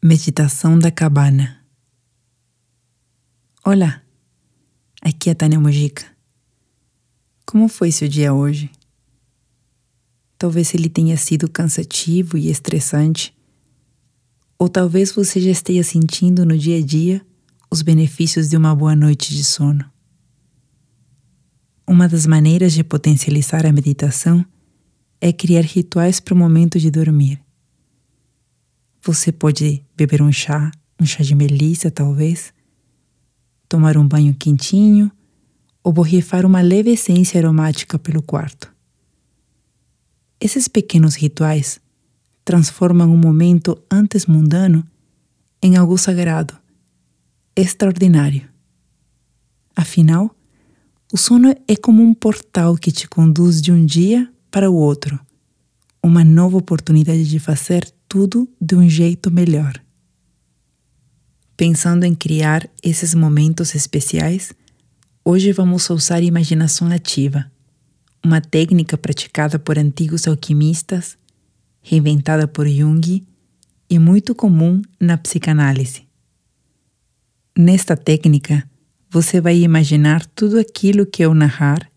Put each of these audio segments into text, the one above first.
Meditação da Cabana. Olá, aqui é Tânia Mojica. Como foi seu dia hoje? Talvez ele tenha sido cansativo e estressante, ou talvez você já esteja sentindo no dia a dia os benefícios de uma boa noite de sono. Uma das maneiras de potencializar a meditação é criar rituais para o momento de dormir. Você pode beber um chá, um chá de melissa talvez, tomar um banho quentinho ou borrifar uma leve essência aromática pelo quarto. Esses pequenos rituais transformam um momento antes mundano em algo sagrado, extraordinário. Afinal, o sono é como um portal que te conduz de um dia para o outro, uma nova oportunidade de fazer tudo de um jeito melhor. Pensando em criar esses momentos especiais, hoje vamos usar imaginação ativa, uma técnica praticada por antigos alquimistas, reinventada por Jung e muito comum na psicanálise. Nesta técnica, você vai imaginar tudo aquilo que eu narrar,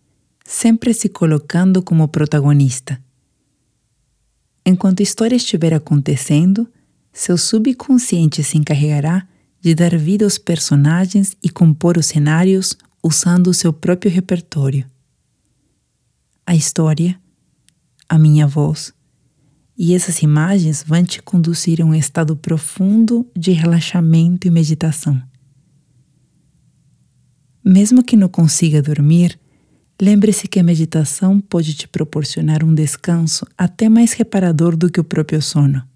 sempre se colocando como protagonista Enquanto a história estiver acontecendo, seu subconsciente se encarregará de dar vida aos personagens e compor os cenários usando o seu próprio repertório. A história, a minha voz e essas imagens vão te conduzir a um estado profundo de relaxamento e meditação. Mesmo que não consiga dormir, Lembre-se que a meditação pode te proporcionar um descanso até mais reparador do que o próprio sono.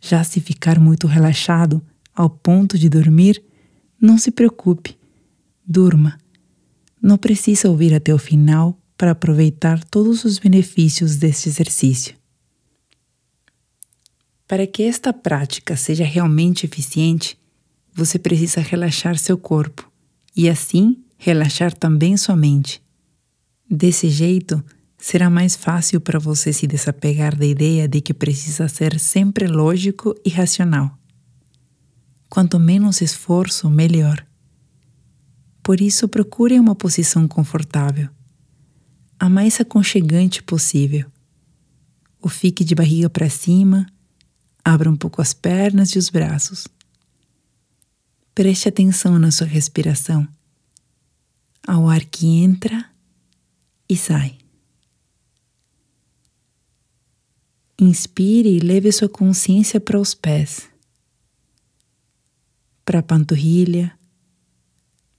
Já se ficar muito relaxado ao ponto de dormir, não se preocupe, durma. Não precisa ouvir até o final para aproveitar todos os benefícios deste exercício. Para que esta prática seja realmente eficiente, você precisa relaxar seu corpo e assim relaxar também sua mente. Desse jeito, será mais fácil para você se desapegar da ideia de que precisa ser sempre lógico e racional. Quanto menos esforço, melhor. Por isso, procure uma posição confortável, a mais aconchegante possível. Ou fique de barriga para cima, abra um pouco as pernas e os braços. Preste atenção na sua respiração ao ar que entra e sai. Inspire e leve sua consciência para os pés, para a panturrilha,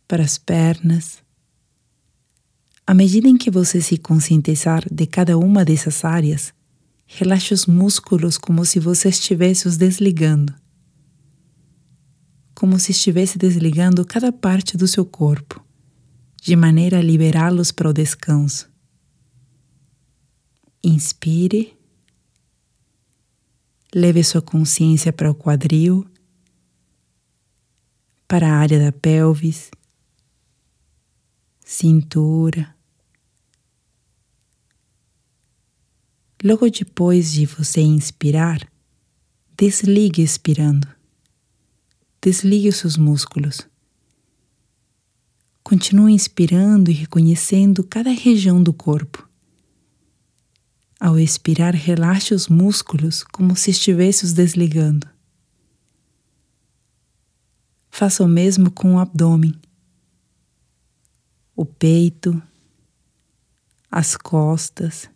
para as pernas. À medida em que você se conscientizar de cada uma dessas áreas, relaxe os músculos como se você estivesse os desligando. Como se estivesse desligando cada parte do seu corpo de maneira a liberá-los para o descanso. Inspire, leve sua consciência para o quadril, para a área da pelvis, cintura. Logo depois de você inspirar, desligue expirando. Desligue os seus músculos. Continue inspirando e reconhecendo cada região do corpo. Ao expirar, relaxe os músculos como se estivesse os desligando. Faça o mesmo com o abdômen, o peito, as costas,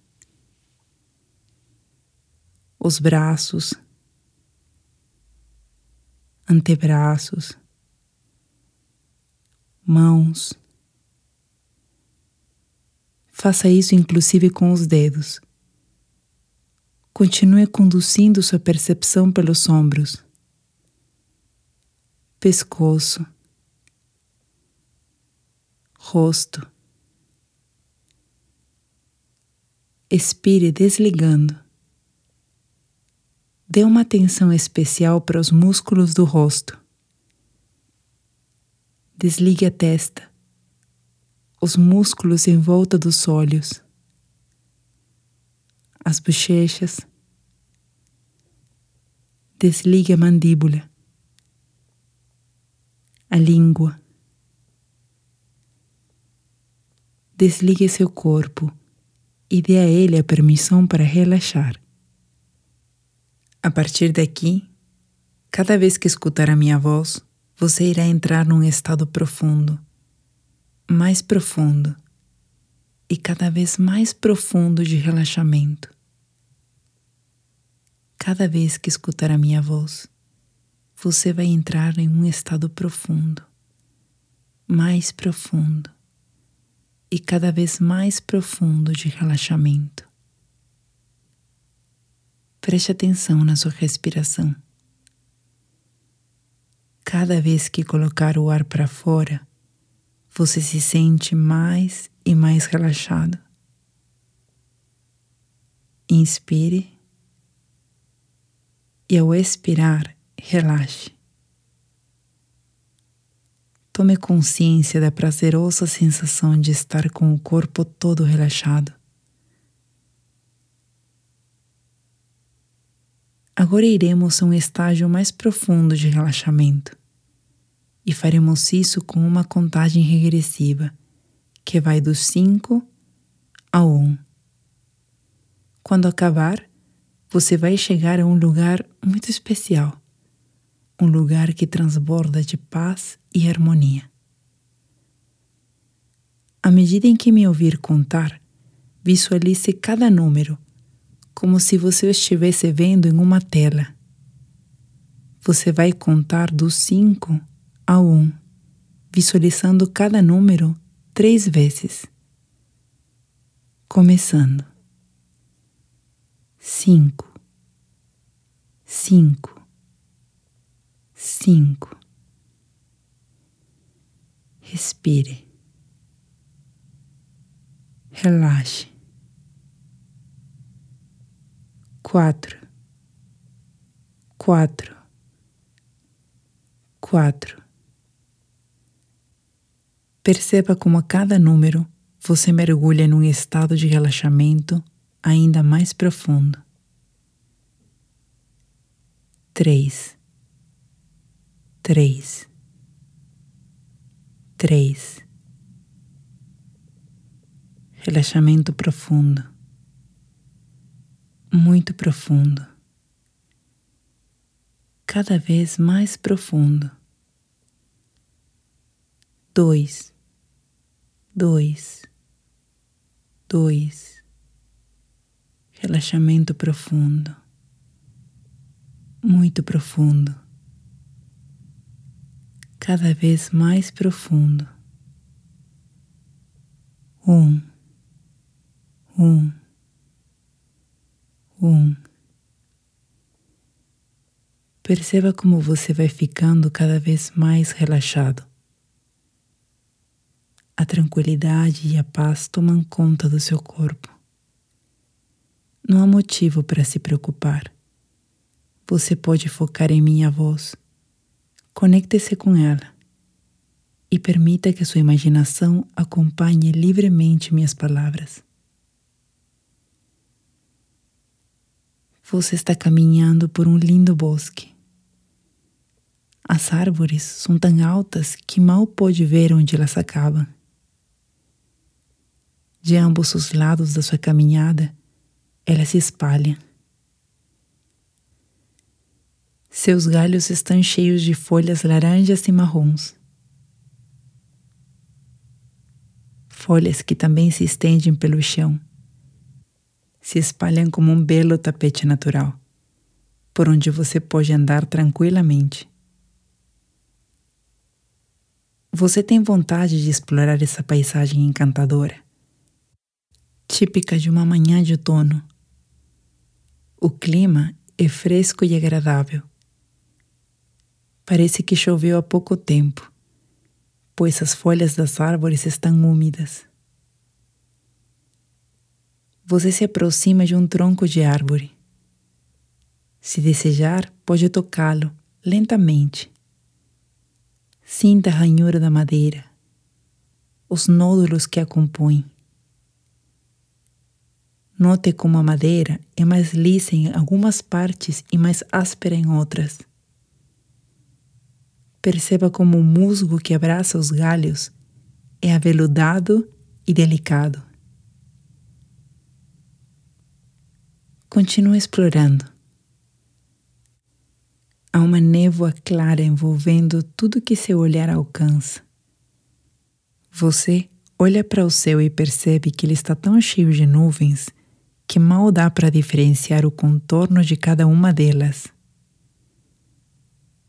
os braços, antebraços mãos. Faça isso inclusive com os dedos. Continue conduzindo sua percepção pelos ombros, pescoço, rosto. Expire desligando. Dê uma atenção especial para os músculos do rosto. Desligue a testa, os músculos em volta dos olhos, as bochechas. Desligue a mandíbula, a língua. Desligue seu corpo e dê a ele a permissão para relaxar. A partir daqui, cada vez que escutar a minha voz, você irá entrar num estado profundo, mais profundo e cada vez mais profundo de relaxamento. Cada vez que escutar a minha voz, você vai entrar em um estado profundo, mais profundo e cada vez mais profundo de relaxamento. Preste atenção na sua respiração. Cada vez que colocar o ar para fora, você se sente mais e mais relaxado. Inspire e ao expirar, relaxe. Tome consciência da prazerosa sensação de estar com o corpo todo relaxado. Agora iremos a um estágio mais profundo de relaxamento e faremos isso com uma contagem regressiva que vai do 5 ao 1. Um. Quando acabar, você vai chegar a um lugar muito especial, um lugar que transborda de paz e harmonia. À medida em que me ouvir contar, visualize cada número, como se você estivesse vendo em uma tela. Você vai contar do 5 ao 1, um, visualizando cada número três vezes. Começando cinco, cinco, cinco. Respire. Relaxe. Quatro, quatro, quatro. Perceba como a cada número você mergulha num estado de relaxamento ainda mais profundo. Três, três, três. Relaxamento profundo, muito profundo, cada vez mais profundo. Dois, dois, dois. Relaxamento profundo, muito profundo, cada vez mais profundo. Um, um, um. Perceba como você vai ficando cada vez mais relaxado. A tranquilidade e a paz tomam conta do seu corpo. Não há motivo para se preocupar. Você pode focar em minha voz. Conecte-se com ela e permita que sua imaginação acompanhe livremente minhas palavras. Você está caminhando por um lindo bosque. As árvores são tão altas que mal pode ver onde elas acabam. De ambos os lados da sua caminhada, ela se espalha. Seus galhos estão cheios de folhas laranjas e marrons. Folhas que também se estendem pelo chão. Se espalham como um belo tapete natural, por onde você pode andar tranquilamente. Você tem vontade de explorar essa paisagem encantadora, típica de uma manhã de outono o clima é fresco e agradável. Parece que choveu há pouco tempo, pois as folhas das árvores estão úmidas. Você se aproxima de um tronco de árvore. Se desejar, pode tocá-lo lentamente. Sinta a ranhura da madeira, os nódulos que a compõem. Note como a madeira é mais lisa em algumas partes e mais áspera em outras. Perceba como o musgo que abraça os galhos é aveludado e delicado. Continue explorando. Há uma névoa clara envolvendo tudo que seu olhar alcança. Você olha para o céu e percebe que ele está tão cheio de nuvens que mal dá para diferenciar o contorno de cada uma delas.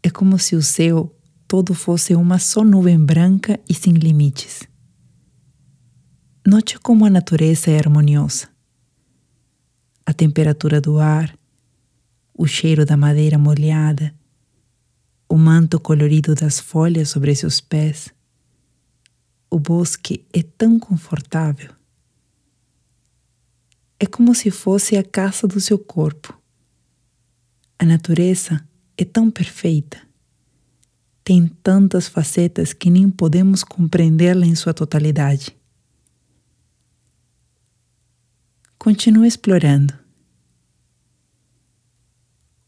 É como se o céu todo fosse uma só nuvem branca e sem limites. Note como a natureza é harmoniosa. A temperatura do ar, o cheiro da madeira molhada, o manto colorido das folhas sobre seus pés. O bosque é tão confortável. É como se fosse a casa do seu corpo. A natureza é tão perfeita tem tantas facetas que nem podemos compreendê-la em sua totalidade. Continue explorando.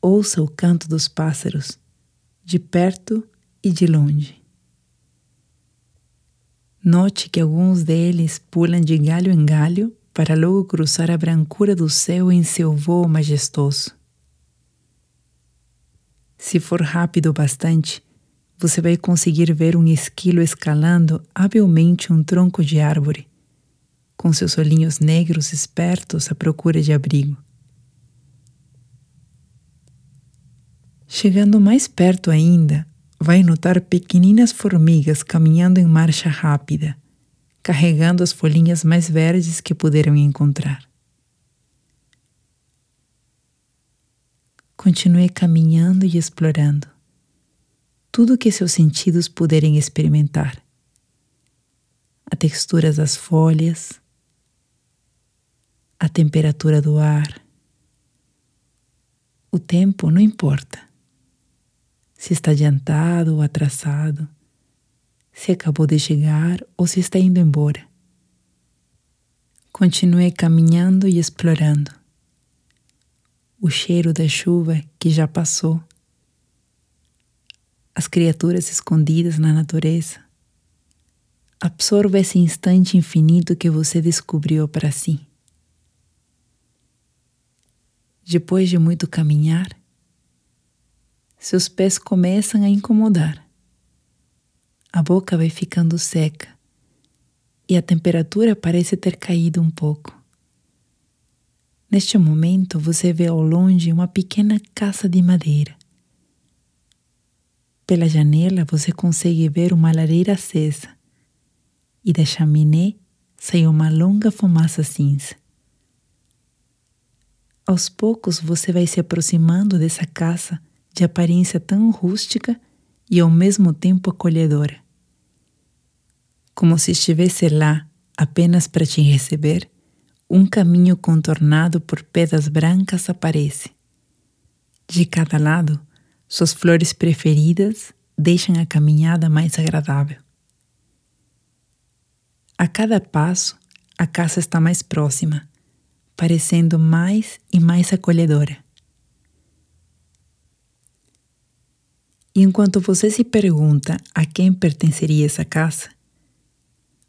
Ouça o canto dos pássaros, de perto e de longe. Note que alguns deles pulam de galho em galho para logo cruzar a brancura do céu em seu voo majestoso. Se for rápido bastante, você vai conseguir ver um esquilo escalando habilmente um tronco de árvore, com seus olhinhos negros espertos à procura de abrigo. Chegando mais perto ainda, vai notar pequeninas formigas caminhando em marcha rápida, carregando as folhinhas mais verdes que puderam encontrar. Continue caminhando e explorando tudo que seus sentidos puderem experimentar. A textura das folhas, a temperatura do ar. O tempo não importa. Se está adiantado ou atrasado, se acabou de chegar ou se está indo embora. Continue caminhando e explorando. O cheiro da chuva que já passou as criaturas escondidas na natureza. Absorva esse instante infinito que você descobriu para si. Depois de muito caminhar, seus pés começam a incomodar. A boca vai ficando seca e a temperatura parece ter caído um pouco. Neste momento, você vê ao longe uma pequena casa de madeira. Pela janela você consegue ver uma lareira acesa e da chaminé sai uma longa fumaça cinza. Aos poucos você vai se aproximando dessa casa de aparência tão rústica e ao mesmo tempo acolhedora. Como se estivesse lá apenas para te receber, um caminho contornado por pedras brancas aparece. De cada lado, suas flores preferidas deixam a caminhada mais agradável. A cada passo, a casa está mais próxima, parecendo mais e mais acolhedora. E enquanto você se pergunta a quem pertenceria essa casa,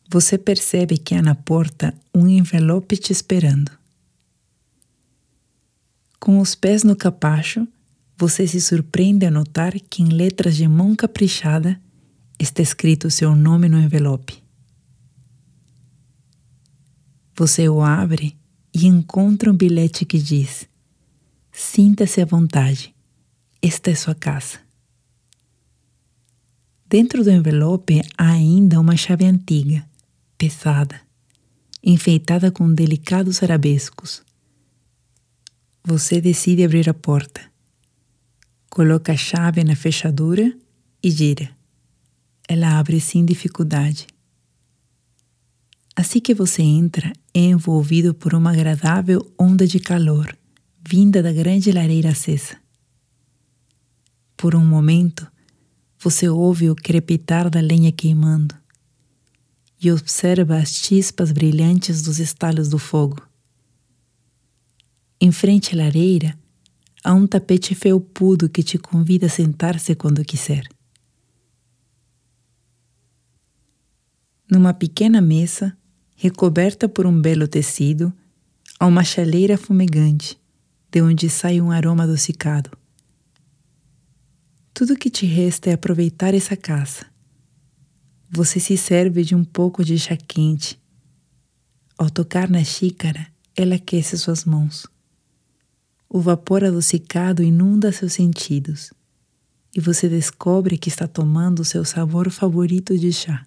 você percebe que há na porta um envelope te esperando. Com os pés no capacho, você se surpreende a notar que em letras de mão caprichada está escrito seu nome no envelope. Você o abre e encontra um bilhete que diz: Sinta-se à vontade, esta é sua casa. Dentro do envelope há ainda uma chave antiga, pesada, enfeitada com delicados arabescos. Você decide abrir a porta Coloca a chave na fechadura e gira. Ela abre sem dificuldade. Assim que você entra, é envolvido por uma agradável onda de calor vinda da grande lareira acesa. Por um momento, você ouve o crepitar da lenha queimando e observa as chispas brilhantes dos estalos do fogo. Em frente à lareira, há um tapete felpudo que te convida a sentar-se quando quiser. Numa pequena mesa, recoberta por um belo tecido, há uma chaleira fumegante, de onde sai um aroma adocicado. Tudo que te resta é aproveitar essa casa. Você se serve de um pouco de chá quente. Ao tocar na xícara, ela aquece suas mãos. O vapor adocicado inunda seus sentidos e você descobre que está tomando seu sabor favorito de chá.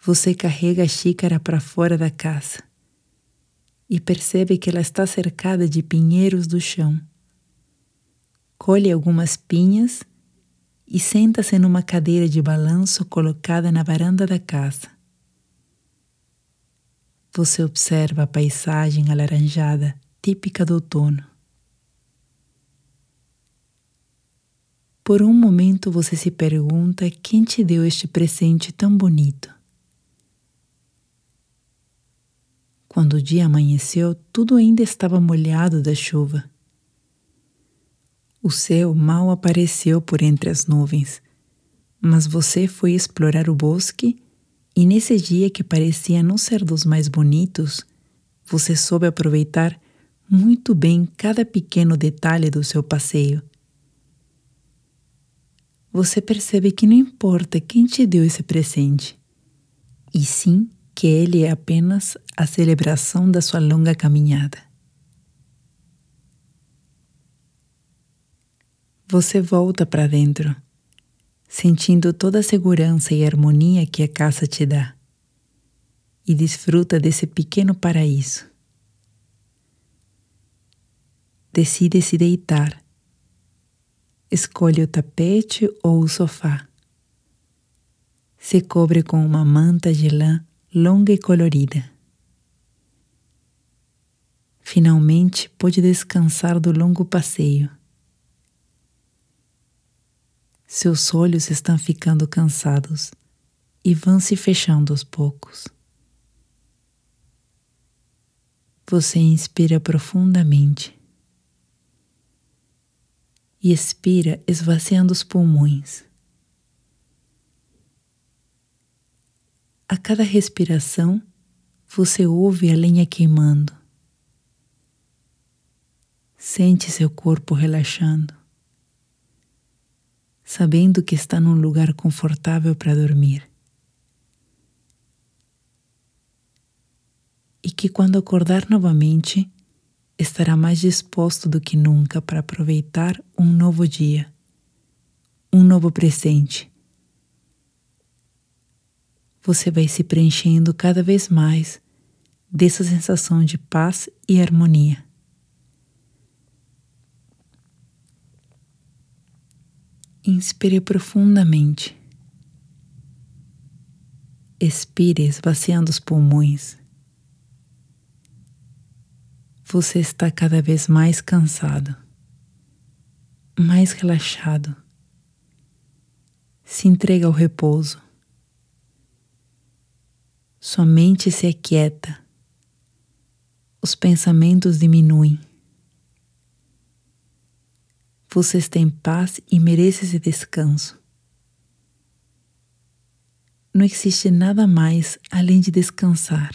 Você carrega a xícara para fora da casa e percebe que ela está cercada de pinheiros do chão. Colhe algumas pinhas e senta-se numa cadeira de balanço colocada na varanda da casa. Você observa a paisagem alaranjada típica do outono. Por um momento você se pergunta quem te deu este presente tão bonito. Quando o dia amanheceu, tudo ainda estava molhado da chuva. O céu mal apareceu por entre as nuvens, mas você foi explorar o bosque e nesse dia que parecia não ser dos mais bonitos, você soube aproveitar muito bem cada pequeno detalhe do seu passeio. Você percebe que não importa quem te deu esse presente, e sim que ele é apenas a celebração da sua longa caminhada. Você volta para dentro, sentindo toda a segurança e harmonia que a casa te dá, e desfruta desse pequeno paraíso. Decide se deitar. Escolhe o tapete ou o sofá. Se cobre com uma manta de lã longa e colorida. Finalmente pôde descansar do longo passeio. Seus olhos estão ficando cansados e vão se fechando aos poucos. Você inspira profundamente e expira esvaziando os pulmões. A cada respiração, você ouve a lenha queimando. Sente seu corpo relaxando, sabendo que está num lugar confortável para dormir. E que quando acordar novamente, estará mais disposto do que nunca para aproveitar um novo dia, um novo presente você vai se preenchendo cada vez mais dessa sensação de paz e harmonia. Inspire profundamente. Expire esvaziando os pulmões. Você está cada vez mais cansado, mais relaxado. Se entrega ao repouso. Sua mente se aquieta, os pensamentos diminuem. Você está em paz e merece esse descanso. Não existe nada mais além de descansar.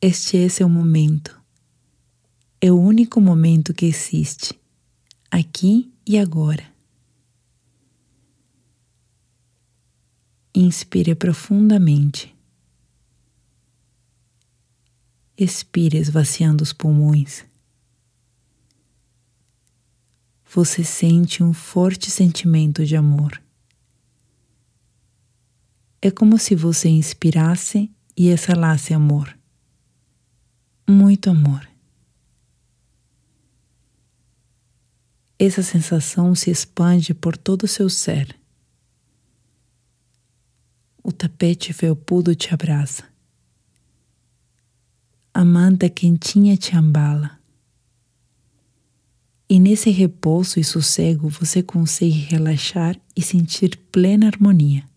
Este é seu momento. É o único momento que existe, aqui e agora. Inspire profundamente. Expire esvaziando os pulmões. Você sente um forte sentimento de amor. É como se você inspirasse e exalasse amor. Muito amor. Essa sensação se expande por todo o seu ser. O tapete felpudo te abraça a manta quentinha te ambala. E nesse repouso e sossego você consegue relaxar e sentir plena harmonia.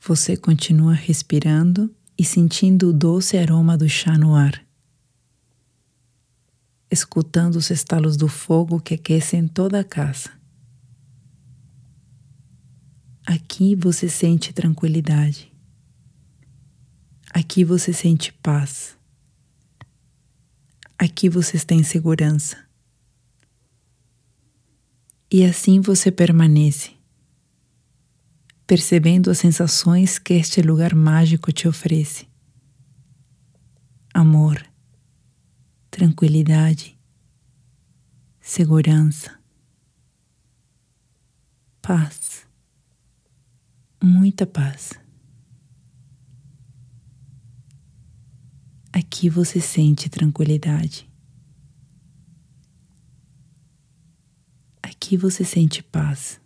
Você continua respirando e sentindo o doce aroma do chá no ar, escutando os estalos do fogo que aquecem toda a casa. Aqui você sente tranquilidade. Aqui você sente paz. Aqui você está em segurança. E assim você permanece, percebendo as sensações que este lugar mágico te oferece: amor, tranquilidade, segurança, paz, muita paz. Aqui você sente tranquilidade. Aqui você sente paz.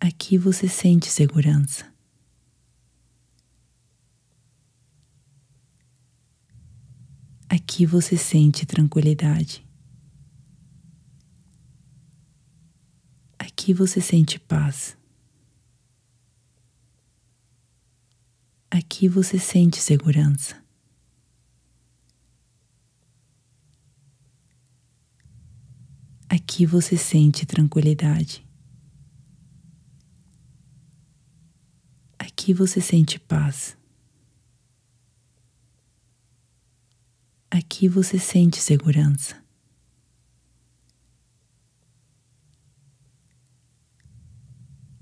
Aqui você sente segurança. Aqui você sente tranquilidade. Aqui você sente paz. Aqui você sente segurança. Aqui você sente tranquilidade. Aqui você sente paz. Aqui você sente segurança.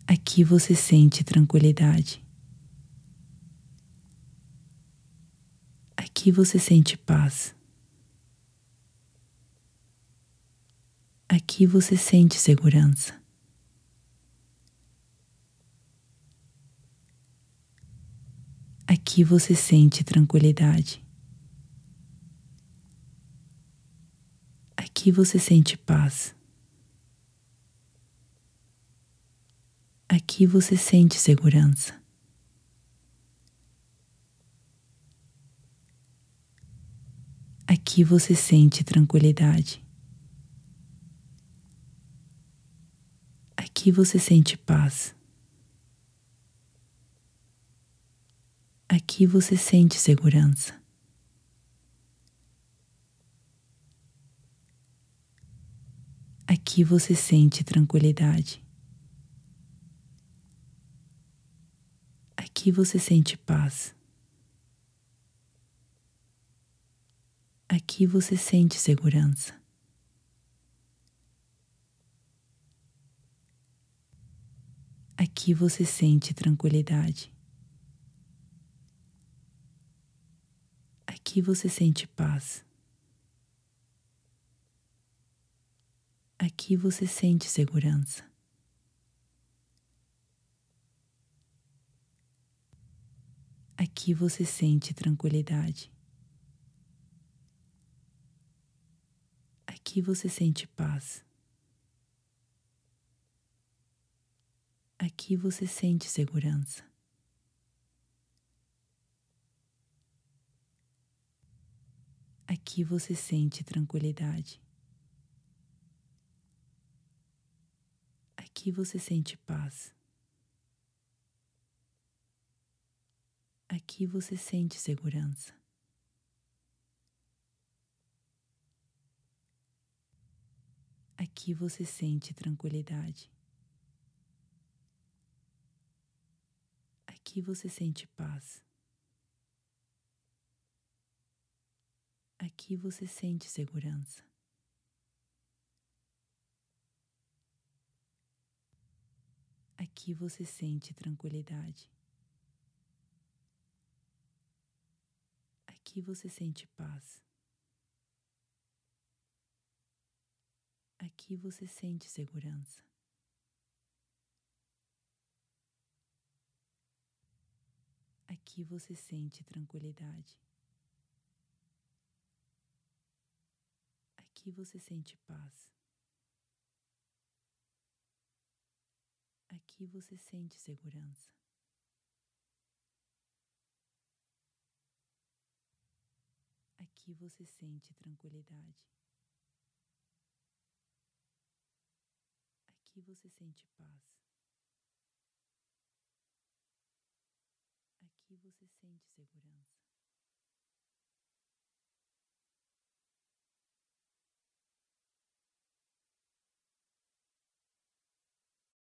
Aqui você sente tranquilidade. Aqui você sente paz. Aqui você sente segurança. Aqui você sente tranquilidade. Aqui você sente paz. Aqui você sente segurança. Aqui você sente tranquilidade. Aqui você sente paz. Aqui você sente segurança. Aqui você sente tranquilidade. Aqui você sente paz. Aqui você sente segurança. Aqui você sente tranquilidade. Aqui você sente paz. Aqui você sente segurança. Aqui você sente tranquilidade. Aqui você sente paz. Aqui você sente segurança. Aqui você sente tranquilidade. Aqui você sente paz. Aqui você sente segurança. Aqui você sente tranquilidade. Aqui você sente paz. Aqui você sente segurança. Aqui você sente tranquilidade. Aqui você sente paz. Aqui você sente segurança. Aqui você sente tranquilidade. Aqui você sente paz. Aqui você sente segurança. Aqui você sente tranquilidade. Aqui você sente paz. Aqui você sente segurança.